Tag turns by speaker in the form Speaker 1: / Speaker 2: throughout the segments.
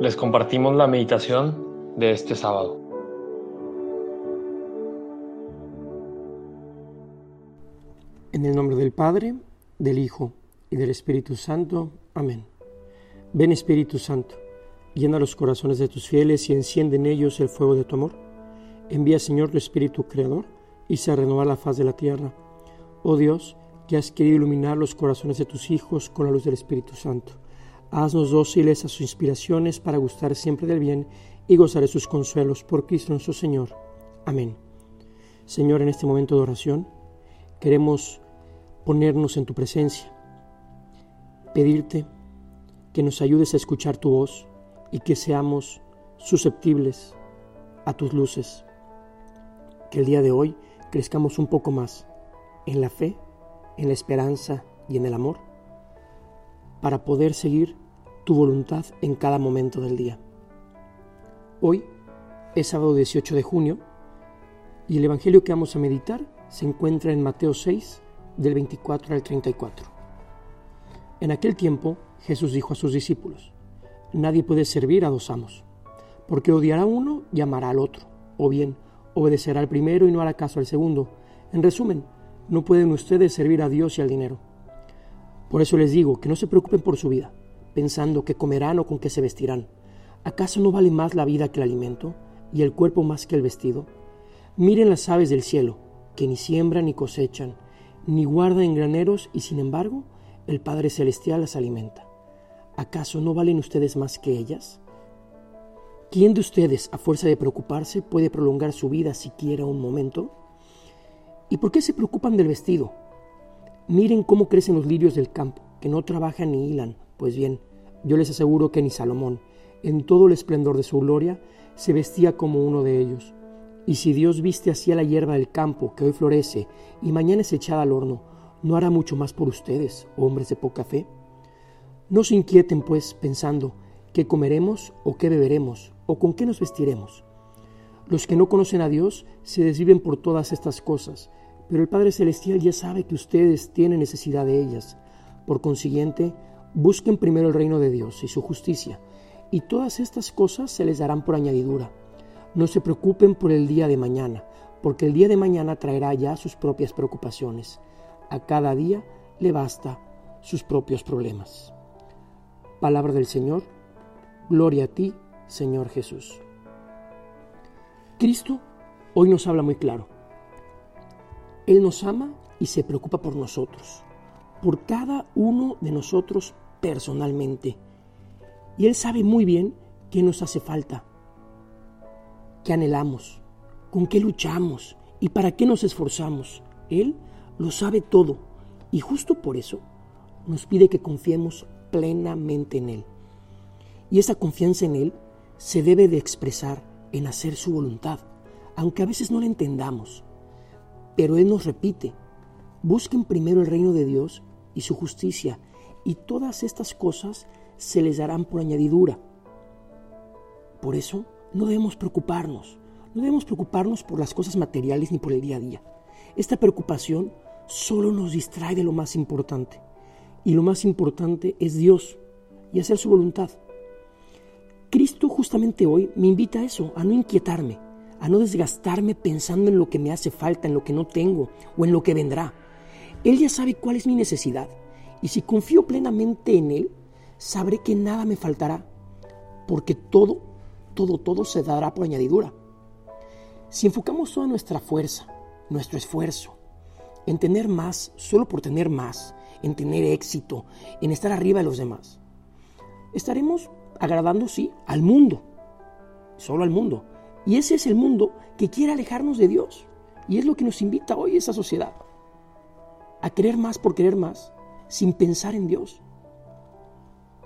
Speaker 1: les compartimos la meditación de este sábado.
Speaker 2: En el nombre del Padre, del Hijo y del Espíritu Santo. Amén. Ven Espíritu Santo, llena los corazones de tus fieles y enciende en ellos el fuego de tu amor. Envía Señor tu Espíritu Creador y se renueva la faz de la tierra. Oh Dios, que has querido iluminar los corazones de tus hijos con la luz del Espíritu Santo. Haznos dóciles a sus inspiraciones para gustar siempre del bien y gozar de sus consuelos por Cristo nuestro Señor. Amén. Señor, en este momento de oración, queremos ponernos en tu presencia, pedirte que nos ayudes a escuchar tu voz y que seamos susceptibles a tus luces. Que el día de hoy crezcamos un poco más en la fe, en la esperanza y en el amor para poder seguir tu voluntad en cada momento del día. Hoy es sábado 18 de junio y el Evangelio que vamos a meditar se encuentra en Mateo 6, del 24 al 34. En aquel tiempo Jesús dijo a sus discípulos, Nadie puede servir a dos amos, porque odiará uno y amará al otro, o bien obedecerá al primero y no hará caso al segundo. En resumen, no pueden ustedes servir a Dios y al dinero. Por eso les digo que no se preocupen por su vida, pensando qué comerán o con qué se vestirán. ¿Acaso no vale más la vida que el alimento y el cuerpo más que el vestido? Miren las aves del cielo, que ni siembran ni cosechan, ni guarda en graneros y sin embargo el Padre Celestial las alimenta. ¿Acaso no valen ustedes más que ellas? ¿Quién de ustedes, a fuerza de preocuparse, puede prolongar su vida siquiera un momento? ¿Y por qué se preocupan del vestido? Miren cómo crecen los lirios del campo, que no trabajan ni hilan. Pues bien, yo les aseguro que ni Salomón, en todo el esplendor de su gloria, se vestía como uno de ellos. Y si Dios viste así a la hierba del campo, que hoy florece y mañana es echada al horno, ¿no hará mucho más por ustedes, hombres de poca fe? No se inquieten, pues, pensando qué comeremos o qué beberemos o con qué nos vestiremos. Los que no conocen a Dios se desviven por todas estas cosas, pero el Padre Celestial ya sabe que ustedes tienen necesidad de ellas. Por consiguiente, busquen primero el reino de Dios y su justicia, y todas estas cosas se les darán por añadidura. No se preocupen por el día de mañana, porque el día de mañana traerá ya sus propias preocupaciones. A cada día le basta sus propios problemas. Palabra del Señor. Gloria a ti, Señor Jesús. Cristo hoy nos habla muy claro. Él nos ama y se preocupa por nosotros, por cada uno de nosotros personalmente. Y Él sabe muy bien qué nos hace falta qué anhelamos, con qué luchamos y para qué nos esforzamos. Él lo sabe todo y justo por eso nos pide que confiemos plenamente en Él. Y esa confianza en Él se debe de expresar en hacer su voluntad, aunque a veces no la entendamos. Pero Él nos repite, busquen primero el reino de Dios y su justicia, y todas estas cosas se les darán por añadidura. Por eso, no debemos preocuparnos. No debemos preocuparnos por las cosas materiales ni por el día a día. Esta preocupación solo nos distrae de lo más importante. Y lo más importante es Dios y hacer su voluntad. Cristo justamente hoy me invita a eso, a no inquietarme, a no desgastarme pensando en lo que me hace falta, en lo que no tengo o en lo que vendrá. Él ya sabe cuál es mi necesidad y si confío plenamente en Él, sabré que nada me faltará, porque todo todo, todo se dará por añadidura. Si enfocamos toda nuestra fuerza, nuestro esfuerzo, en tener más, solo por tener más, en tener éxito, en estar arriba de los demás, estaremos agradando, sí, al mundo, solo al mundo. Y ese es el mundo que quiere alejarnos de Dios. Y es lo que nos invita hoy esa sociedad. A querer más por querer más, sin pensar en Dios.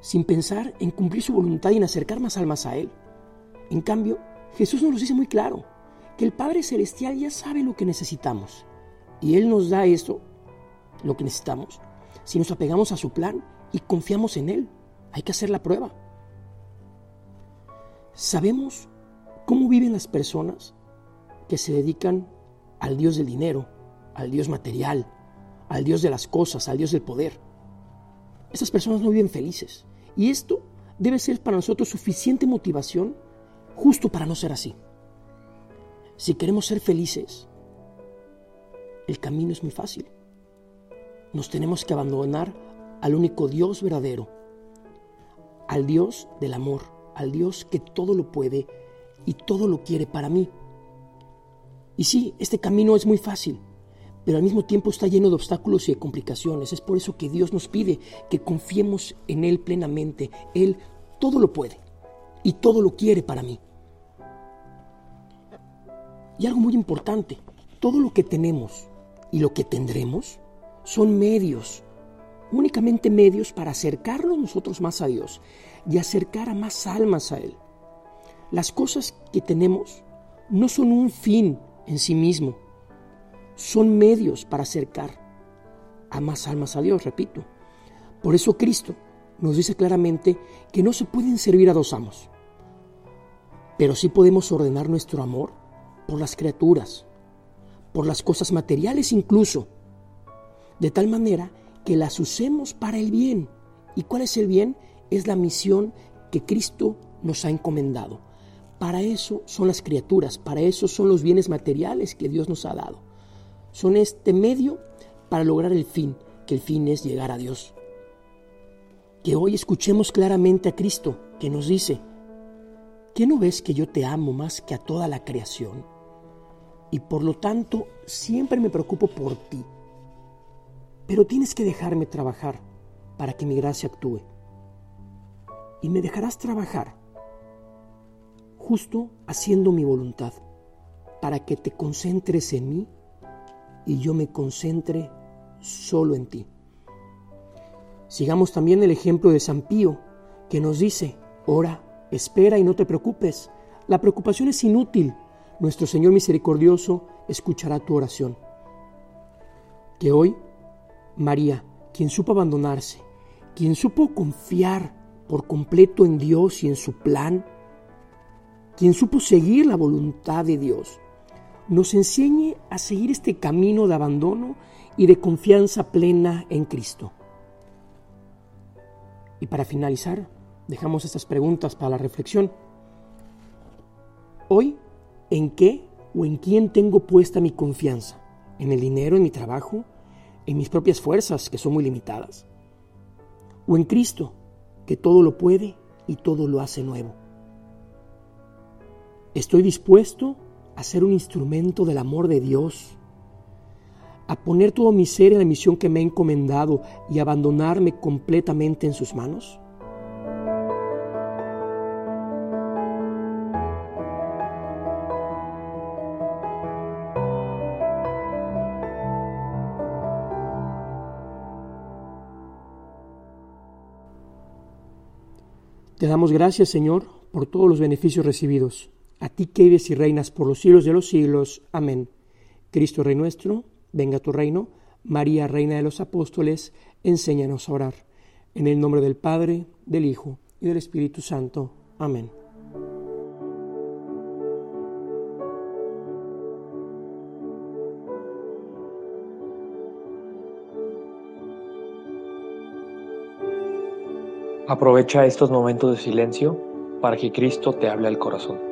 Speaker 2: Sin pensar en cumplir su voluntad y en acercar más almas a Él. En cambio, Jesús nos lo dice muy claro, que el Padre Celestial ya sabe lo que necesitamos. Y Él nos da eso, lo que necesitamos, si nos apegamos a su plan y confiamos en Él. Hay que hacer la prueba. Sabemos cómo viven las personas que se dedican al Dios del dinero, al Dios material, al Dios de las cosas, al Dios del poder. Esas personas no viven felices. Y esto debe ser para nosotros suficiente motivación justo para no ser así. Si queremos ser felices, el camino es muy fácil. Nos tenemos que abandonar al único Dios verdadero, al Dios del amor, al Dios que todo lo puede y todo lo quiere para mí. Y sí, este camino es muy fácil, pero al mismo tiempo está lleno de obstáculos y de complicaciones. Es por eso que Dios nos pide que confiemos en Él plenamente. Él todo lo puede y todo lo quiere para mí. Y algo muy importante, todo lo que tenemos y lo que tendremos son medios, únicamente medios para acercarnos nosotros más a Dios y acercar a más almas a Él. Las cosas que tenemos no son un fin en sí mismo, son medios para acercar a más almas a Dios, repito. Por eso Cristo nos dice claramente que no se pueden servir a dos amos, pero sí podemos ordenar nuestro amor por las criaturas, por las cosas materiales incluso, de tal manera que las usemos para el bien. ¿Y cuál es el bien? Es la misión que Cristo nos ha encomendado. Para eso son las criaturas, para eso son los bienes materiales que Dios nos ha dado. Son este medio para lograr el fin, que el fin es llegar a Dios. Que hoy escuchemos claramente a Cristo que nos dice, ¿qué no ves que yo te amo más que a toda la creación? Y por lo tanto siempre me preocupo por ti. Pero tienes que dejarme trabajar para que mi gracia actúe. Y me dejarás trabajar justo haciendo mi voluntad, para que te concentres en mí y yo me concentre solo en ti. Sigamos también el ejemplo de San Pío, que nos dice, ora, espera y no te preocupes. La preocupación es inútil. Nuestro Señor misericordioso escuchará tu oración. Que hoy, María, quien supo abandonarse, quien supo confiar por completo en Dios y en su plan, quien supo seguir la voluntad de Dios, nos enseñe a seguir este camino de abandono y de confianza plena en Cristo. Y para finalizar, dejamos estas preguntas para la reflexión. Hoy, ¿en qué o en quién tengo puesta mi confianza? ¿En el dinero, en mi trabajo, en mis propias fuerzas, que son muy limitadas? ¿O en Cristo, que todo lo puede y todo lo hace nuevo? ¿Estoy dispuesto a ser un instrumento del amor de Dios, a poner todo mi ser en la misión que me ha encomendado y abandonarme completamente en sus manos? Te damos gracias, Señor, por todos los beneficios recibidos a ti que vives y reinas por los siglos de los siglos. Amén. Cristo Rey nuestro, venga tu reino. María, Reina de los Apóstoles, enséñanos a orar. En el nombre del Padre, del Hijo y del Espíritu Santo. Amén.
Speaker 1: Aprovecha estos momentos de silencio para que Cristo te hable al corazón.